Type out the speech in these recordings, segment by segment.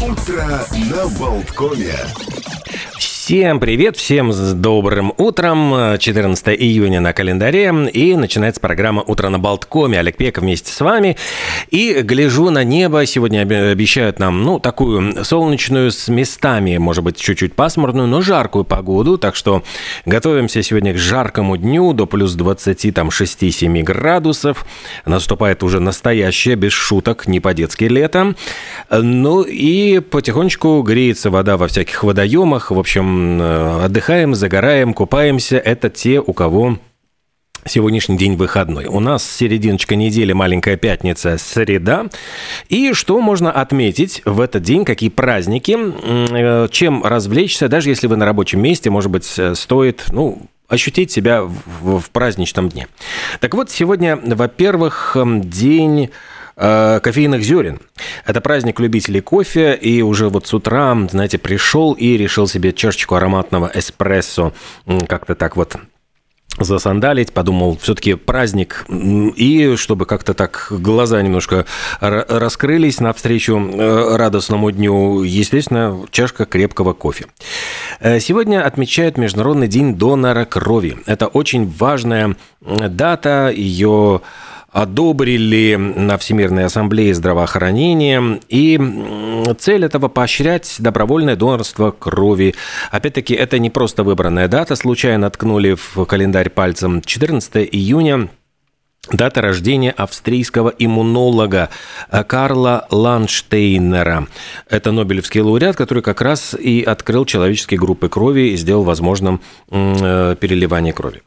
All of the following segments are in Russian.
Утро на Болткоме. Всем привет, всем с добрым утром. 14 июня на календаре. И начинается программа «Утро на Болткоме». Олег Пеков вместе с вами. И гляжу на небо. Сегодня обещают нам, ну, такую солнечную с местами, может быть, чуть-чуть пасмурную, но жаркую погоду. Так что готовимся сегодня к жаркому дню до плюс 20, там, 6-7 градусов. Наступает уже настоящее, без шуток, не по-детски лето. Ну и потихонечку греется вода во всяких водоемах. В общем, Э, отдыхаем, загораем, купаемся. Это те, у кого Сегодняшний день выходной. У нас серединочка недели, маленькая пятница, среда. И что можно отметить в этот день, какие праздники, э, чем развлечься, даже если вы на рабочем месте, может быть, э, стоит, ну, ощутить себя в, в праздничном дне. Так вот, сегодня, во-первых, день Э, кофейных зерен. Это праздник любителей кофе, и уже вот с утра, знаете, пришел и решил себе чашечку ароматного эспрессо, как-то так вот засандалить, подумал, все-таки праздник, и чтобы как-то так глаза немножко раскрылись навстречу э, радостному дню, естественно, чашка крепкого кофе. Э, сегодня отмечают Международный день донора крови. Это очень важная дата, ее одобрили на Всемирной ассамблее здравоохранения. И цель этого поощрять добровольное донорство крови. Опять-таки, это не просто выбранная дата, случайно ткнули в календарь пальцем 14 июня Дата рождения австрийского иммунолога э, Карла Ланштейнера. Это Нобелевский лауреат, который как раз и открыл человеческие группы крови и сделал возможным э, переливание крови.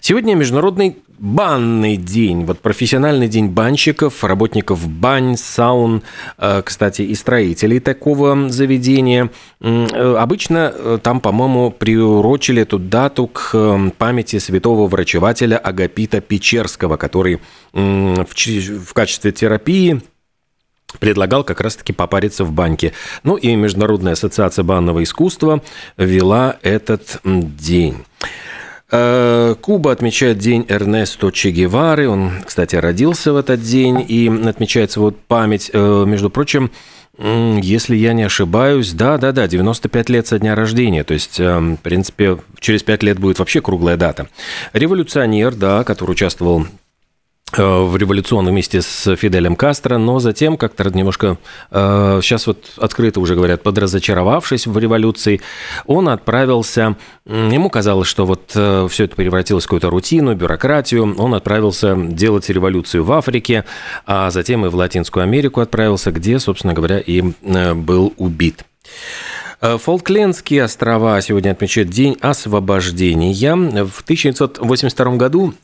Сегодня Международный банный день, вот профессиональный день банщиков, работников бань, саун, э, кстати, и строителей такого заведения. Обычно там, по-моему, приурочили эту дату к памяти святого врачевателя Агапита Печерского, который в качестве терапии предлагал как раз-таки попариться в баньке. Ну и Международная ассоциация банного искусства вела этот день. Э, Куба отмечает день Эрнесто Че Гевары. Он, кстати, родился в этот день, и отмечается вот память, э, между прочим, если я не ошибаюсь, да-да-да, 95 лет со дня рождения. То есть, эм, в принципе, через 5 лет будет вообще круглая дата. Революционер, да, который участвовал Э, в революционном вместе с Фиделем Кастро, но затем как-то немножко, э, сейчас вот открыто уже говорят, подразочаровавшись в революции, он отправился, ему казалось, что вот э, все это превратилось в какую-то рутину, бюрократию, он отправился делать революцию в Африке, а затем и в Латинскую Америку отправился, где, собственно говоря, и был убит. Фолклендские острова сегодня отмечают День освобождения. В 1982 году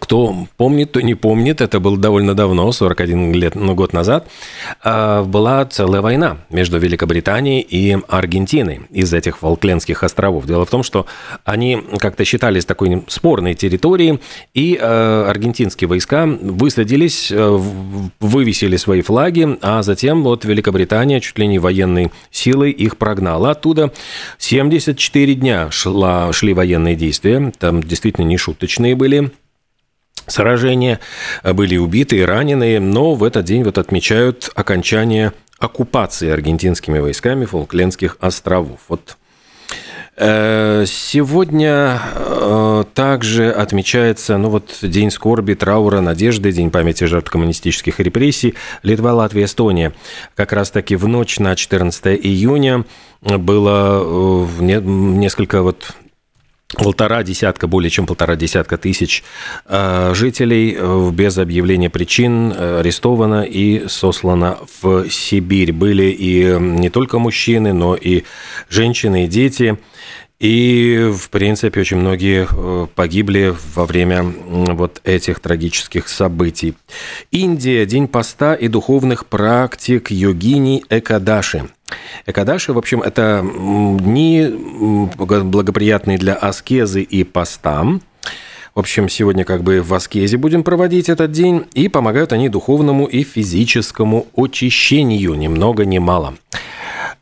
кто помнит, то не помнит, это было довольно давно, 41 лет, ну, год назад, а, была целая война между Великобританией и Аргентиной из этих Фолклендских островов. Дело в том, что они как-то считались такой спорной территорией, и а, аргентинские войска высадились, а, вывесили свои флаги, а затем вот Великобритания чуть ли не военной силой их прогнала оттуда. 74 дня шла, шли военные действия, там действительно не шуточные были, сражения, были убиты и раненые, но в этот день вот отмечают окончание оккупации аргентинскими войсками Фолклендских островов. Вот э, Сегодня э, также отмечается ну вот, День скорби, траура, надежды, День памяти жертв коммунистических репрессий. Литва, Латвия, Эстония. Как раз-таки в ночь на 14 июня было э, несколько вот полтора десятка, более чем полтора десятка тысяч э, жителей э, без объявления причин э, арестовано и сослано в Сибирь. Были и не только мужчины, но и женщины, и дети. И, в принципе, очень многие погибли во время вот этих трагических событий. Индия. День поста и духовных практик йогини Экадаши – Экадаши, в общем, это дни благоприятные для аскезы и поста. В общем, сегодня как бы в аскезе будем проводить этот день, и помогают они духовному и физическому очищению, ни много ни мало.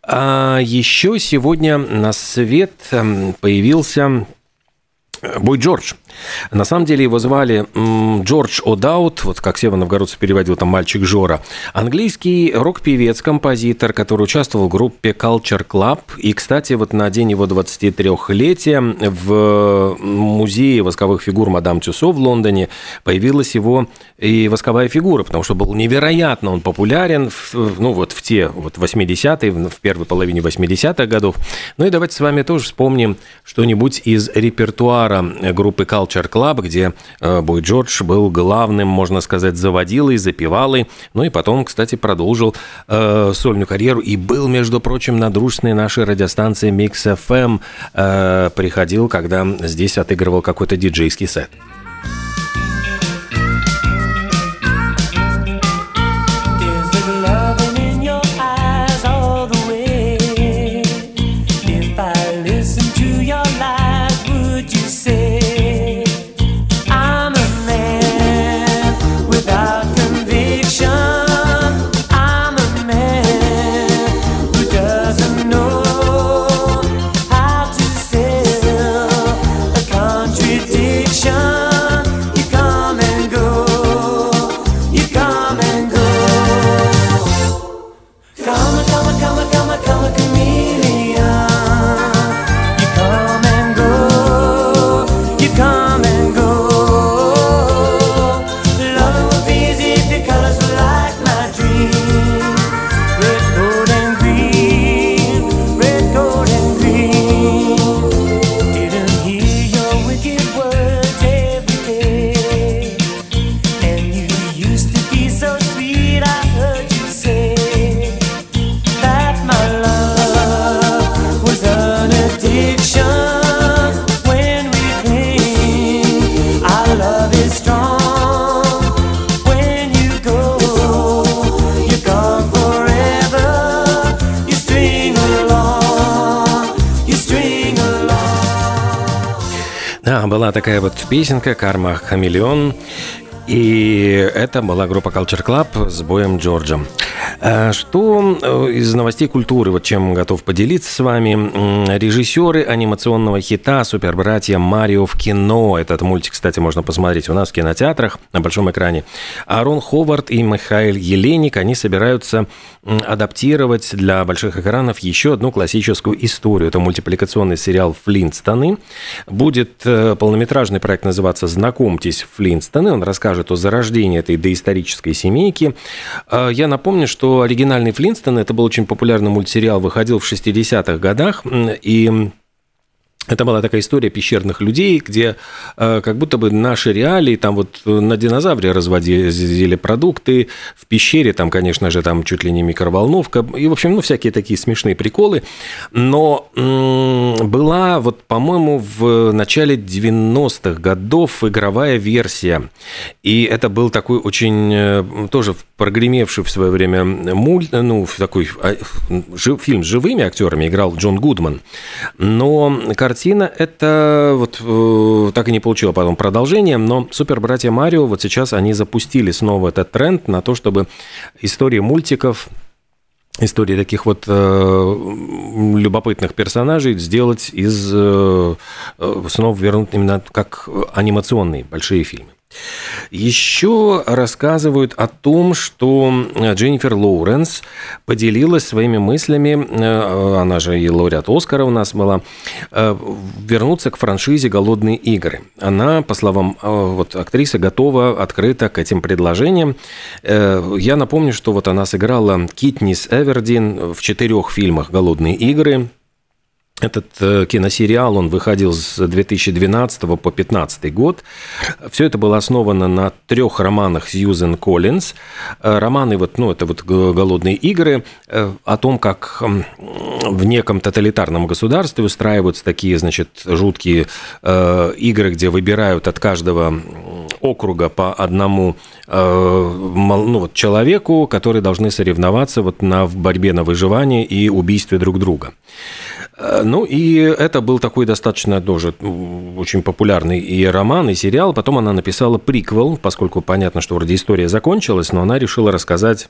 А еще сегодня на свет появился Бой Джордж. На самом деле его звали Джордж О'Даут, вот как Сева Новгородцев переводил там «Мальчик Жора». Английский рок-певец, композитор, который участвовал в группе Culture Club. И, кстати, вот на день его 23-летия в музее восковых фигур Мадам Тюсо в Лондоне появилась его и восковая фигура, потому что был невероятно он популярен, в, ну вот в те вот 80-е, в первой половине 80-х годов. Ну и давайте с вами тоже вспомним что-нибудь из репертуара группы Culture Club, где э, Бой Джордж был главным, можно сказать, заводилой, запевалой, ну и потом, кстати, продолжил э, сольную карьеру и был, между прочим, на дружественной нашей радиостанции Mix FM, э, приходил, когда здесь отыгрывал какой-то диджейский сет. Была такая вот песенка «Карма Хамелеон». И это была группа Culture Club с боем Джорджем. Э, что э, из новостей культуры, вот чем готов поделиться с вами. Режиссеры анимационного хита «Супербратья Марио в кино». Этот мультик, кстати, можно посмотреть у нас в кинотеатрах на большом экране. Арон Ховард и Михаил Еленик, они собираются адаптировать для больших экранов еще одну классическую историю. Это мультипликационный сериал «Флинстоны». Будет э, полнометражный проект называться «Знакомьтесь, Флинстоны». Он расскажет о зарождении этой доисторической семейки. Я напомню, что оригинальный Флинстон, это был очень популярный мультсериал, выходил в 60-х годах, и это была такая история пещерных людей, где э, как будто бы наши реалии, там вот на динозавре разводили продукты, в пещере там, конечно же, там чуть ли не микроволновка, и, в общем, ну, всякие такие смешные приколы. Но м- была вот, по-моему, в начале 90-х годов игровая версия, и это был такой очень э, тоже прогремевший в свое время мульт, ну, такой а, жив, фильм с живыми актерами, играл Джон Гудман, но картина картина это вот э, так и не получила потом продолжения, но Супер Братья Марио вот сейчас они запустили снова этот тренд на то, чтобы истории мультиков истории таких вот э, любопытных персонажей сделать из э, э снова вернуть именно как анимационные большие фильмы. Еще рассказывают о том, что Дженнифер Лоуренс поделилась своими мыслями, э, она же и лауреат Оскара у нас была, э, вернуться к франшизе «Голодные игры». Она, по словам э, вот, актрисы, готова открыто к этим предложениям. Я напомню, что вот она сыграла Китнис Эвердин в четырех фильмах «Голодные игры», этот э, киносериал, он выходил с 2012 по 2015 год. Все это было основано на трех романах Сьюзен Коллинз. Э, романы, вот, ну, это вот «Голодные игры», э, о том, как в неком тоталитарном государстве устраиваются такие, значит, жуткие игры, где выбирают от каждого округа по одному ну, вот, человеку, которые должны соревноваться вот на, в борьбе на выживание и убийстве друг друга. Э, ну, и это был такой достаточно тоже очень популярный и роман, и сериал. Потом она написала приквел, поскольку понятно, что вроде история закончилась, но она решила рассказать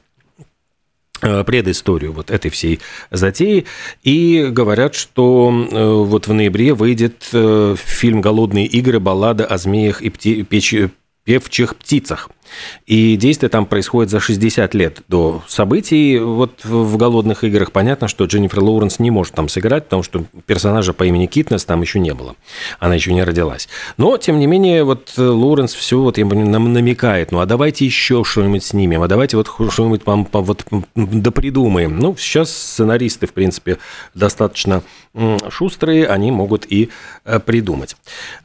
Э, предысторию вот этой всей затеи. И говорят, что э, вот в ноябре выйдет фильм «Голодные игры. Баллада о змеях и пти... певчих птицах». И действие там происходит за 60 лет до событий. Вот в «Голодных играх» понятно, что Дженнифер Лоуренс не может там сыграть, потому что персонажа по имени Китнес там еще не было. Она еще не родилась. Но, тем не менее, вот Лоуренс все вот нам намекает, ну а давайте еще что-нибудь снимем, а давайте вот что-нибудь вам вот допридумаем. Ну, сейчас сценаристы, в принципе, достаточно шустрые, они могут и э, придумать.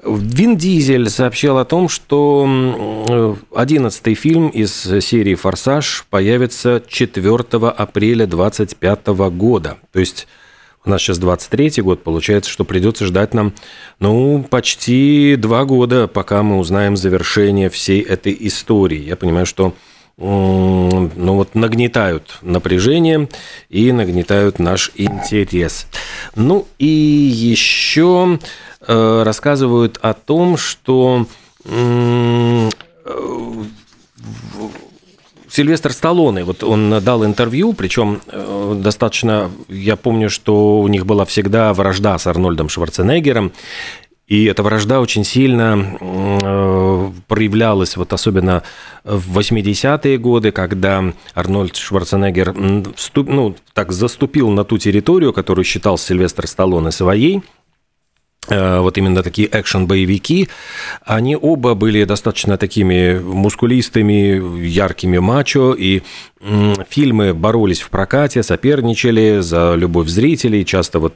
Вин Дизель сообщил о том, что 11 15 фильм из серии «Форсаж» появится 4 апреля 2025 года. То есть у нас сейчас 23 год, получается, что придется ждать нам, ну, почти два года, пока мы узнаем завершение всей этой истории. Я понимаю, что ну вот нагнетают напряжение и нагнетают наш интерес. Ну и еще э, рассказывают о том, что э, Сильвестр Сталлоне, вот он дал интервью, причем э, достаточно, я помню, что у них была всегда вражда с Арнольдом Шварценеггером, и эта вражда очень сильно э, проявлялась, вот особенно в 80-е годы, когда Арнольд Шварценеггер вступ, ну, так заступил на ту территорию, которую считал Сильвестр Сталлоне своей, вот именно такие экшен-боевики, они оба были достаточно такими мускулистыми, яркими мачо, и фильмы боролись в прокате, соперничали за любовь зрителей. Часто вот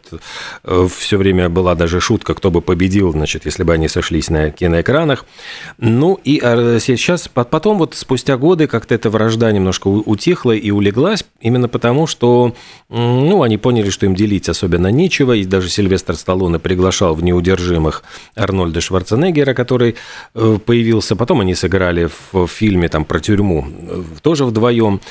э, все время была даже шутка, кто бы победил, значит, если бы они сошлись на киноэкранах. Ну и а, сейчас, потом вот спустя годы как-то эта вражда немножко утихла и улеглась, именно потому, что, ну, они поняли, что им делить особенно нечего, и даже Сильвестр Сталлоне приглашал в «Неудержимых» Арнольда Шварценеггера, который э, появился. Потом они сыграли в фильме там про тюрьму э, тоже вдвоем.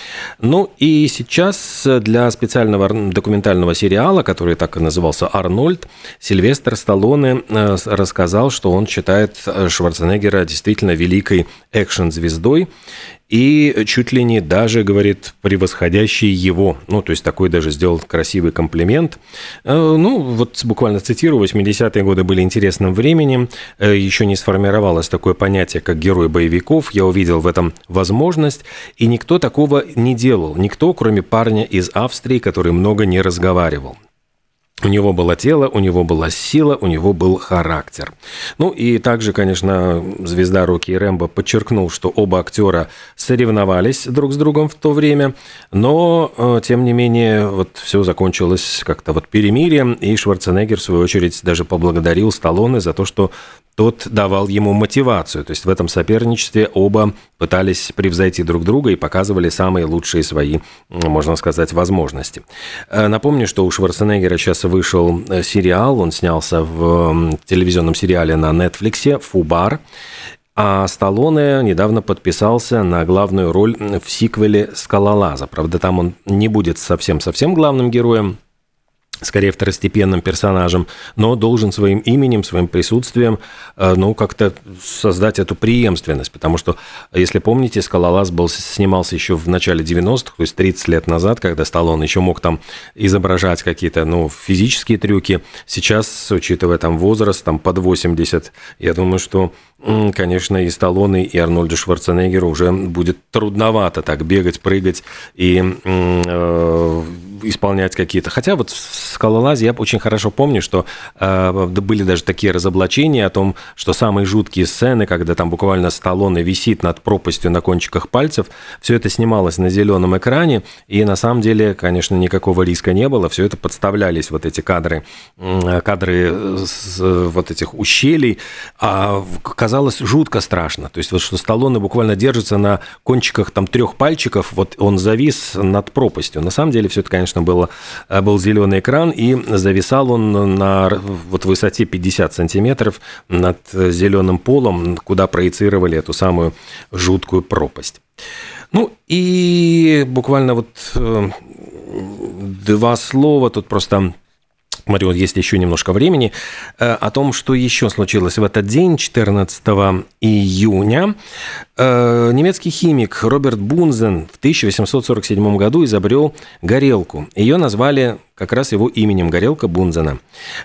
Ну и сейчас для специального документального сериала, который так и назывался «Арнольд», Сильвестр Сталлоне э, рассказал, что он считает Шварценеггера действительно великой экшн-звездой и чуть ли не даже, говорит, превосходящий его. Ну, то есть такой даже сделал красивый комплимент. Э, ну, вот буквально цитирую, 80-е годы были интересным временем, э, еще не сформировалось такое понятие, как герой боевиков, я увидел в этом возможность, и никто такого не делал, никто, кроме парня из Австрии, который много не разговаривал. У него было тело, у него была сила, у него был характер. Ну и также, конечно, звезда Рокки Рэмбо подчеркнул, что оба актера соревновались друг с другом в то время, но, э, тем не менее, вот все закончилось как-то вот перемирием, и Шварценеггер, в свою очередь, даже поблагодарил Сталлоне за то, что тот давал ему мотивацию. То есть в этом соперничестве оба пытались превзойти друг друга и показывали самые лучшие свои, можно сказать, возможности. Э, напомню, что у Шварценеггера сейчас вышел э, сериал, он снялся в телевизионном сериале на Netflix «Фубар», а Сталлоне недавно подписался на главную роль в сиквеле «Скалолаза». Правда, там он не будет совсем-совсем главным героем, скорее второстепенным персонажем, но должен своим именем, своим присутствием, э, ну, как-то создать эту преемственность, потому что, если помните, «Скалолаз» был, снимался еще в начале 90-х, то есть 30 лет назад, когда Сталлоне еще мог там изображать какие-то, ну, физические трюки. Сейчас, учитывая там возраст, там под 80, я думаю, что, конечно, и Сталлоне, и Арнольду Шварценеггеру уже будет трудновато так бегать, прыгать и э, исполнять какие-то. Хотя вот в «Скалолазе» я очень хорошо помню, что э, были даже такие разоблачения о том, что самые жуткие сцены, когда там буквально Сталлоне висит над пропастью на кончиках пальцев, все это снималось на зеленом экране, и на самом деле, конечно, никакого риска не было, все это подставлялись вот эти кадры, кадры с вот этих ущелий, а казалось жутко страшно. То есть вот что Сталлоне буквально держится на кончиках там трех пальчиков, вот он завис над пропастью. На самом деле все это, конечно, конечно, было, э, был зеленый экран, и зависал он на вот высоте 50 сантиметров над зеленым полом, куда проецировали эту самую жуткую пропасть. Ну и буквально вот э, два слова, тут просто смотрю, есть еще немножко времени, э, о том, что еще случилось в этот день, 14 июня. Э, немецкий химик Роберт Бунзен в 1847 году изобрел горелку. Ее назвали как раз его именем Горелка Бунзена.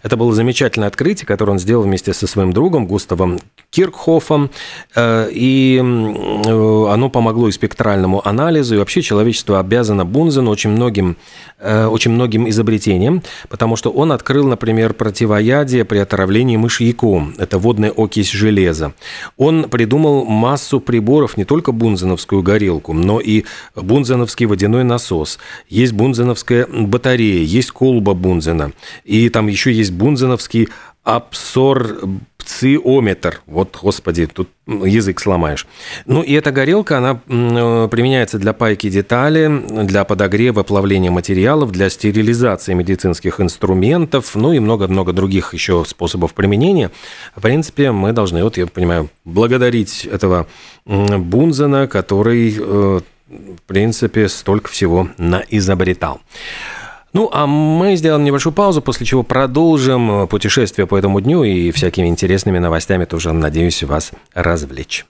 Это было замечательное открытие, которое он сделал вместе со своим другом Густавом Киркхофом, э, и оно помогло и спектральному анализу, и вообще человечество обязано Бунзену очень многим, очень многим изобретениям, потому что он открыл, например, противоядие при отравлении мышьяком. Это водная окись железа. Он придумал массу приборов, не только бунзеновскую горелку, но и бунзеновский водяной насос. Есть бунзеновская батарея, есть колба бунзена. И там еще есть бунзеновский абсорбциометр. Вот, господи, тут язык сломаешь. Ну и эта горелка, она э, применяется для пайки детали, для подогрева, плавления материалов, для стерилизации медицинских инструментов, ну и много-много других еще способов применения. В принципе, мы должны, вот я понимаю, благодарить этого Бунзена, который, э, в принципе, столько всего наизобретал. Ну, а мы сделаем небольшую паузу, после чего продолжим путешествие по этому дню и всякими интересными новостями тоже, надеюсь, вас развлечь.